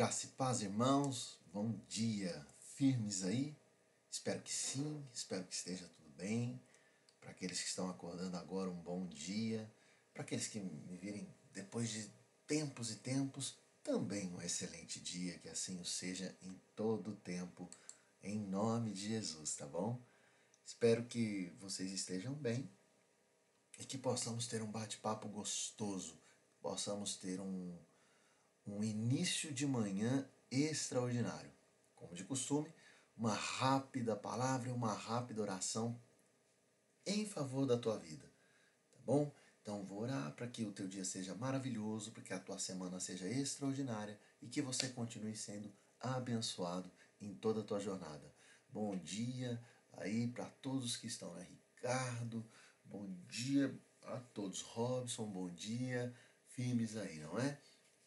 Graça e paz, irmãos. Bom dia. Firmes aí? Espero que sim, espero que esteja tudo bem. Para aqueles que estão acordando agora, um bom dia. Para aqueles que me virem depois de tempos e tempos, também um excelente dia, que assim o seja em todo o tempo, em nome de Jesus, tá bom? Espero que vocês estejam bem e que possamos ter um bate-papo gostoso, possamos ter um um início de manhã extraordinário. Como de costume, uma rápida palavra e uma rápida oração em favor da tua vida. Tá bom? Então vou orar para que o teu dia seja maravilhoso, para que a tua semana seja extraordinária e que você continue sendo abençoado em toda a tua jornada. Bom dia aí para todos que estão, né? Ricardo, bom dia a todos. Robson, bom dia. Firmes aí, não é?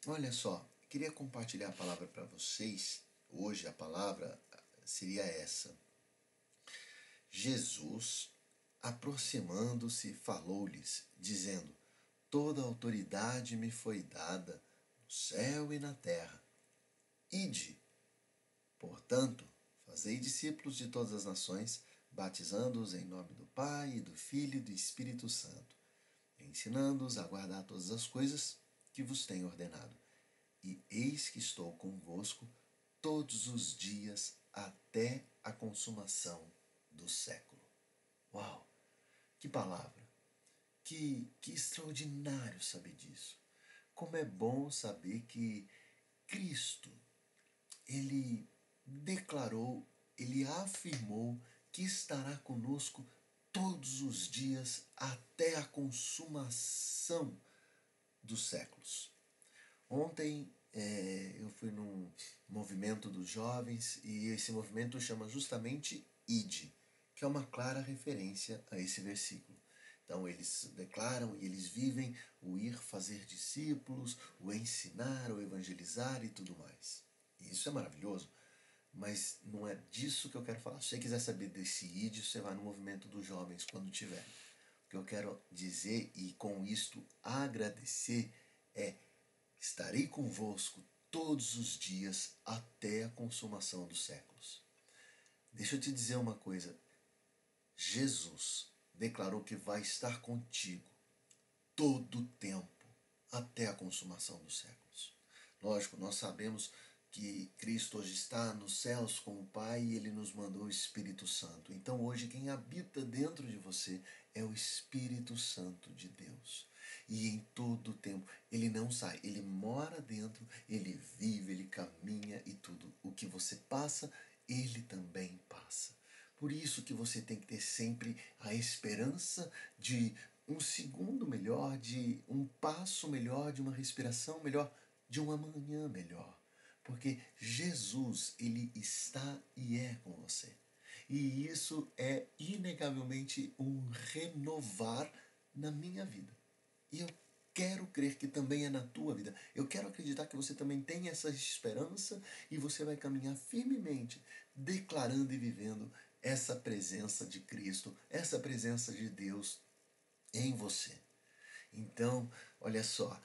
Olha só, queria compartilhar a palavra para vocês. Hoje a palavra seria essa. Jesus, aproximando-se, falou-lhes, dizendo: Toda autoridade me foi dada no céu e na terra. Ide, portanto, fazei discípulos de todas as nações, batizando-os em nome do Pai, e do Filho e do Espírito Santo, ensinando-os a guardar todas as coisas que vos tenho ordenado. E eis que estou convosco todos os dias até a consumação do século. Uau! Que palavra! Que, que extraordinário saber disso! Como é bom saber que Cristo, ele declarou, ele afirmou que estará conosco todos os dias até a consumação dos séculos. Ontem é, eu fui num movimento dos jovens e esse movimento chama justamente ID, que é uma clara referência a esse versículo. Então eles declaram e eles vivem o ir fazer discípulos, o ensinar, o evangelizar e tudo mais. E isso é maravilhoso, mas não é disso que eu quero falar. Se você quiser saber desse ID, você vai no movimento dos jovens quando tiver que eu quero dizer e com isto agradecer é: estarei convosco todos os dias até a consumação dos séculos. Deixa eu te dizer uma coisa. Jesus declarou que vai estar contigo todo o tempo até a consumação dos séculos. Lógico, nós sabemos que Cristo hoje está nos céus com o Pai e ele nos mandou o Espírito Santo. Então hoje quem habita dentro de você é o Espírito Santo de Deus. E em todo o tempo ele não sai, ele mora dentro, ele vive, ele caminha e tudo o que você passa, ele também passa. Por isso que você tem que ter sempre a esperança de um segundo melhor, de um passo melhor, de uma respiração melhor, de um amanhã melhor porque Jesus, ele está e é com você. E isso é inegavelmente um renovar na minha vida. E eu quero crer que também é na tua vida. Eu quero acreditar que você também tem essa esperança e você vai caminhar firmemente, declarando e vivendo essa presença de Cristo, essa presença de Deus em você. Então, olha só,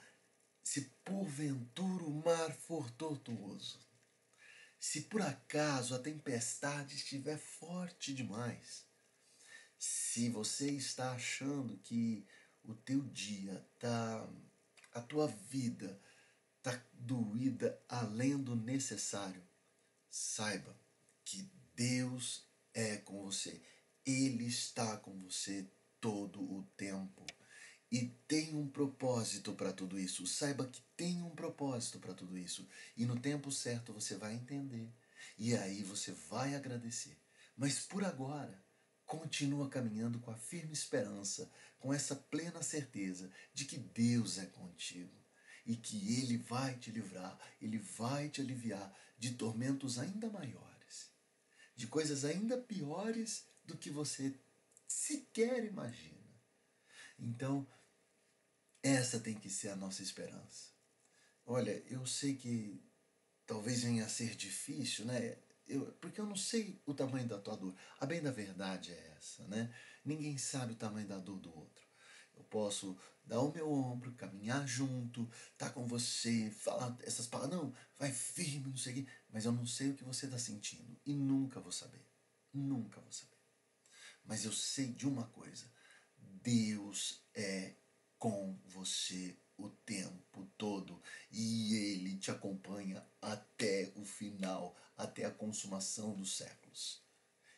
se porventura o mar for tortuoso, se por acaso a tempestade estiver forte demais, se você está achando que o teu dia tá a tua vida tá doída além do necessário, saiba que Deus é com você. Ele está com você todo o tempo. E tem um propósito para tudo isso. Saiba que tem um propósito para tudo isso. E no tempo certo você vai entender. E aí você vai agradecer. Mas por agora, continua caminhando com a firme esperança, com essa plena certeza de que Deus é contigo e que Ele vai te livrar, Ele vai te aliviar de tormentos ainda maiores, de coisas ainda piores do que você sequer imagina. Então, essa tem que ser a nossa esperança. Olha, eu sei que talvez venha a ser difícil, né? Eu, porque eu não sei o tamanho da tua dor. A bem da verdade é essa, né? Ninguém sabe o tamanho da dor do outro. Eu posso dar o meu ombro, caminhar junto, tá com você, falar essas palavras, não, vai firme, não sei o quê, mas eu não sei o que você está sentindo e nunca vou saber. Nunca vou saber. Mas eu sei de uma coisa: Deus é com você o tempo todo e ele te acompanha até o final, até a consumação dos séculos.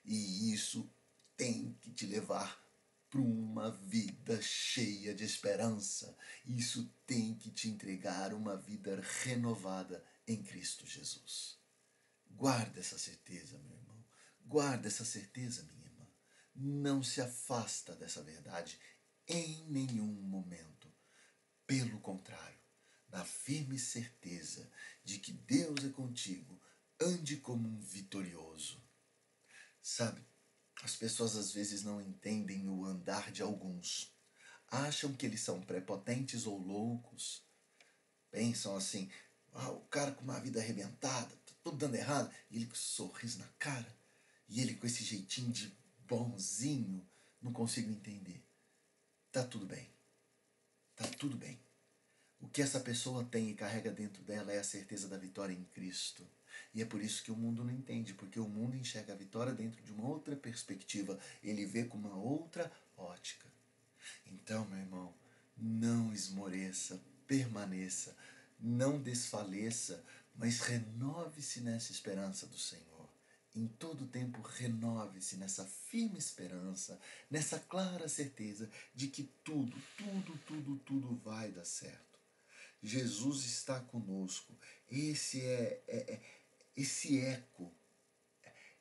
E isso tem que te levar para uma vida cheia de esperança. Isso tem que te entregar uma vida renovada em Cristo Jesus. Guarda essa certeza, meu irmão. Guarda essa certeza, minha irmã. Não se afasta dessa verdade em nenhum momento. Pelo contrário, na firme certeza de que Deus é contigo, ande como um vitorioso. Sabe, as pessoas às vezes não entendem o andar de alguns. Acham que eles são prepotentes ou loucos. Pensam assim: ah, o cara com uma vida arrebentada, tá tudo dando errado, e ele com sorriso na cara, e ele com esse jeitinho de bonzinho, não consigo entender. Tá tudo bem. Tá tudo bem. O que essa pessoa tem e carrega dentro dela é a certeza da vitória em Cristo. E é por isso que o mundo não entende, porque o mundo enxerga a vitória dentro de uma outra perspectiva, ele vê com uma outra ótica. Então, meu irmão, não esmoreça, permaneça, não desfaleça, mas renove-se nessa esperança do Senhor. Em todo tempo, renove-se nessa firme esperança, nessa clara certeza de que tudo, tudo, tudo, tudo vai dar certo. Jesus está conosco. Esse é, é, é esse eco,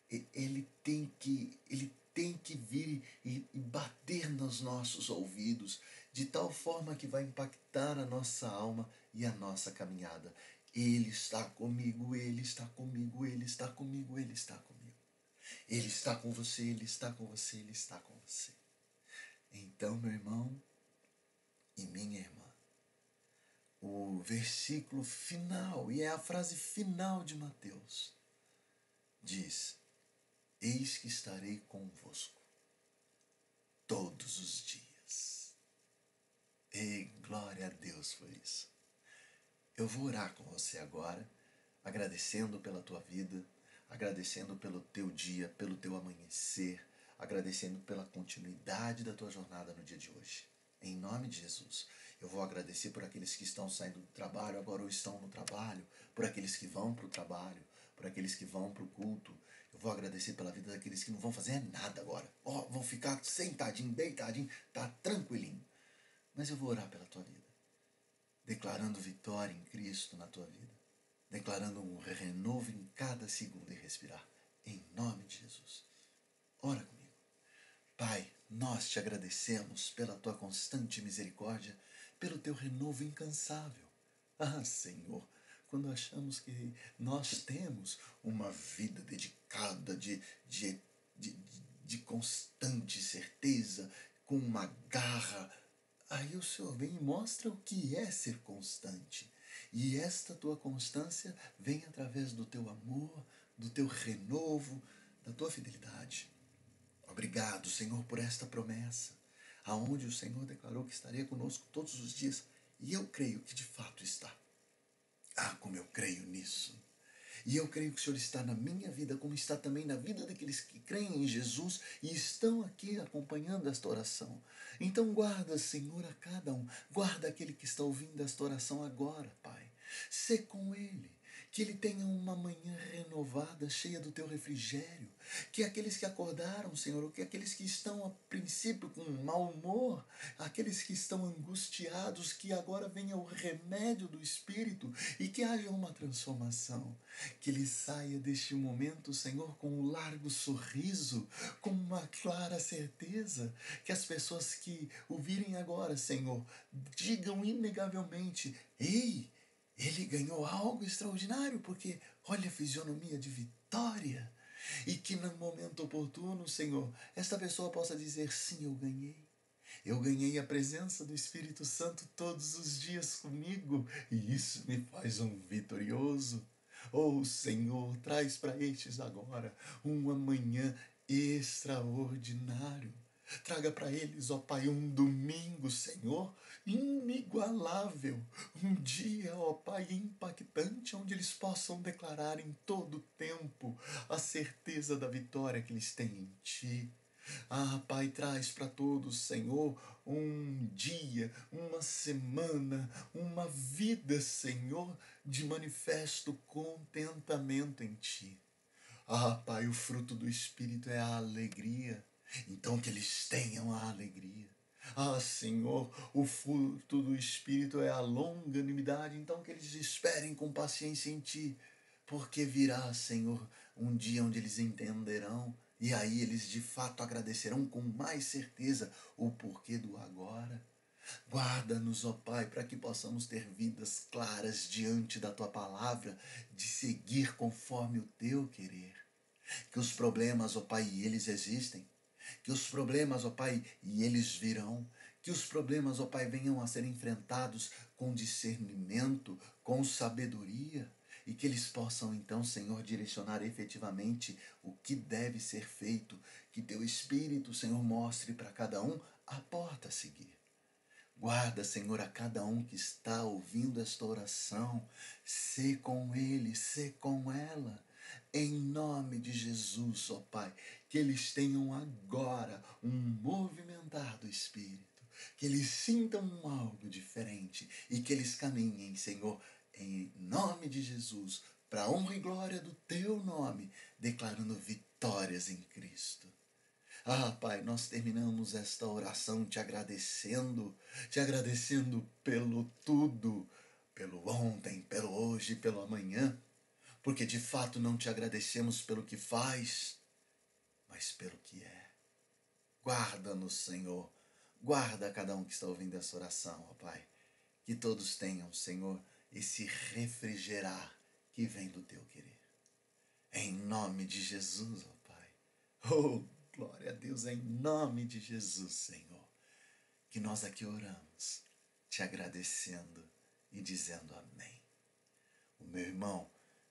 ele tem que, ele tem que vir e, e bater nos nossos ouvidos, de tal forma que vai impactar a nossa alma e a nossa caminhada. Ele está comigo, Ele está comigo, Ele está comigo, Ele está comigo. Ele está com você, Ele está com você, Ele está com você. Então, meu irmão e minha irmã, o versículo final, e é a frase final de Mateus, diz: Eis que estarei convosco todos os dias. E glória a Deus por isso. Eu vou orar com você agora, agradecendo pela tua vida, agradecendo pelo teu dia, pelo teu amanhecer, agradecendo pela continuidade da tua jornada no dia de hoje. Em nome de Jesus. Eu vou agradecer por aqueles que estão saindo do trabalho agora ou estão no trabalho, por aqueles que vão para o trabalho, por aqueles que vão para o culto. Eu vou agradecer pela vida daqueles que não vão fazer nada agora. Ó, oh, vão ficar sentadinho, deitadinho, tá tranquilinho. Mas eu vou orar pela tua vida, declarando vitória em Cristo na tua vida, declarando um renovo em cada segundo e respirar. Em nome de Jesus. Ora comigo. Pai, nós te agradecemos pela tua constante misericórdia pelo teu renovo incansável. Ah, Senhor, quando achamos que nós temos uma vida dedicada de, de, de, de constante certeza, com uma garra, aí o Senhor vem e mostra o que é ser constante. E esta tua constância vem através do teu amor, do teu renovo, da tua fidelidade. Obrigado, Senhor, por esta promessa aonde o Senhor declarou que estaria conosco todos os dias, e eu creio que de fato está. Ah, como eu creio nisso. E eu creio que o Senhor está na minha vida, como está também na vida daqueles que creem em Jesus e estão aqui acompanhando esta oração. Então, guarda, Senhor, a cada um. Guarda aquele que está ouvindo esta oração agora, Pai. Sê com ele que ele tenha uma manhã renovada, cheia do teu refrigério, que aqueles que acordaram, Senhor, que aqueles que estão a princípio com mau humor, aqueles que estão angustiados, que agora venha o remédio do Espírito e que haja uma transformação, que ele saia deste momento, Senhor, com um largo sorriso, com uma clara certeza, que as pessoas que o virem agora, Senhor, digam inegavelmente: Ei! Ele ganhou algo extraordinário, porque olha a fisionomia de vitória. E que no momento oportuno, Senhor, esta pessoa possa dizer: sim, eu ganhei. Eu ganhei a presença do Espírito Santo todos os dias comigo, e isso me faz um vitorioso. Oh Senhor, traz para estes agora um amanhã extraordinário. Traga para eles, ó Pai, um domingo, Senhor, inigualável. Um dia, ó Pai, impactante, onde eles possam declarar em todo tempo a certeza da vitória que eles têm em Ti. Ah, Pai, traz para todos, Senhor, um dia, uma semana, uma vida, Senhor, de manifesto contentamento em Ti. Ah, Pai, o fruto do Espírito é a alegria. Então que eles tenham a alegria. Ah, Senhor, o fruto do Espírito é a longanimidade, então que eles esperem com paciência em Ti, porque virá, Senhor, um dia onde eles entenderão e aí eles de fato agradecerão com mais certeza o porquê do agora. Guarda-nos, ó Pai, para que possamos ter vidas claras diante da Tua palavra, de seguir conforme o Teu querer. Que os problemas, ó Pai, eles existem, que os problemas, ó Pai, e eles virão. Que os problemas, ó Pai, venham a ser enfrentados com discernimento, com sabedoria. E que eles possam, então, Senhor, direcionar efetivamente o que deve ser feito. Que teu Espírito, Senhor, mostre para cada um a porta a seguir. Guarda, Senhor, a cada um que está ouvindo esta oração. Sê com ele, sê com ela. Em nome de Jesus, ó Pai, que eles tenham agora um movimentar do Espírito, que eles sintam algo diferente e que eles caminhem, Senhor, em nome de Jesus, para a honra e glória do Teu nome, declarando vitórias em Cristo. Ah, Pai, nós terminamos esta oração te agradecendo, te agradecendo pelo tudo, pelo ontem, pelo hoje, pelo amanhã, porque de fato não te agradecemos pelo que faz, mas pelo que é. Guarda-nos, Senhor. Guarda cada um que está ouvindo essa oração, ó Pai. Que todos tenham, Senhor, esse refrigerar que vem do teu querer. Em nome de Jesus, ó Pai. Oh, glória a Deus, em nome de Jesus, Senhor. Que nós aqui oramos, te agradecendo e dizendo amém. O meu irmão,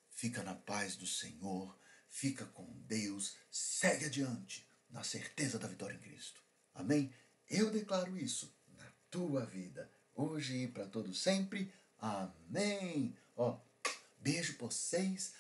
fica na paz do Senhor fica com Deus, segue adiante, na certeza da vitória em Cristo. Amém? Eu declaro isso na tua vida, hoje e para todos sempre. Amém. Ó, beijo por vocês.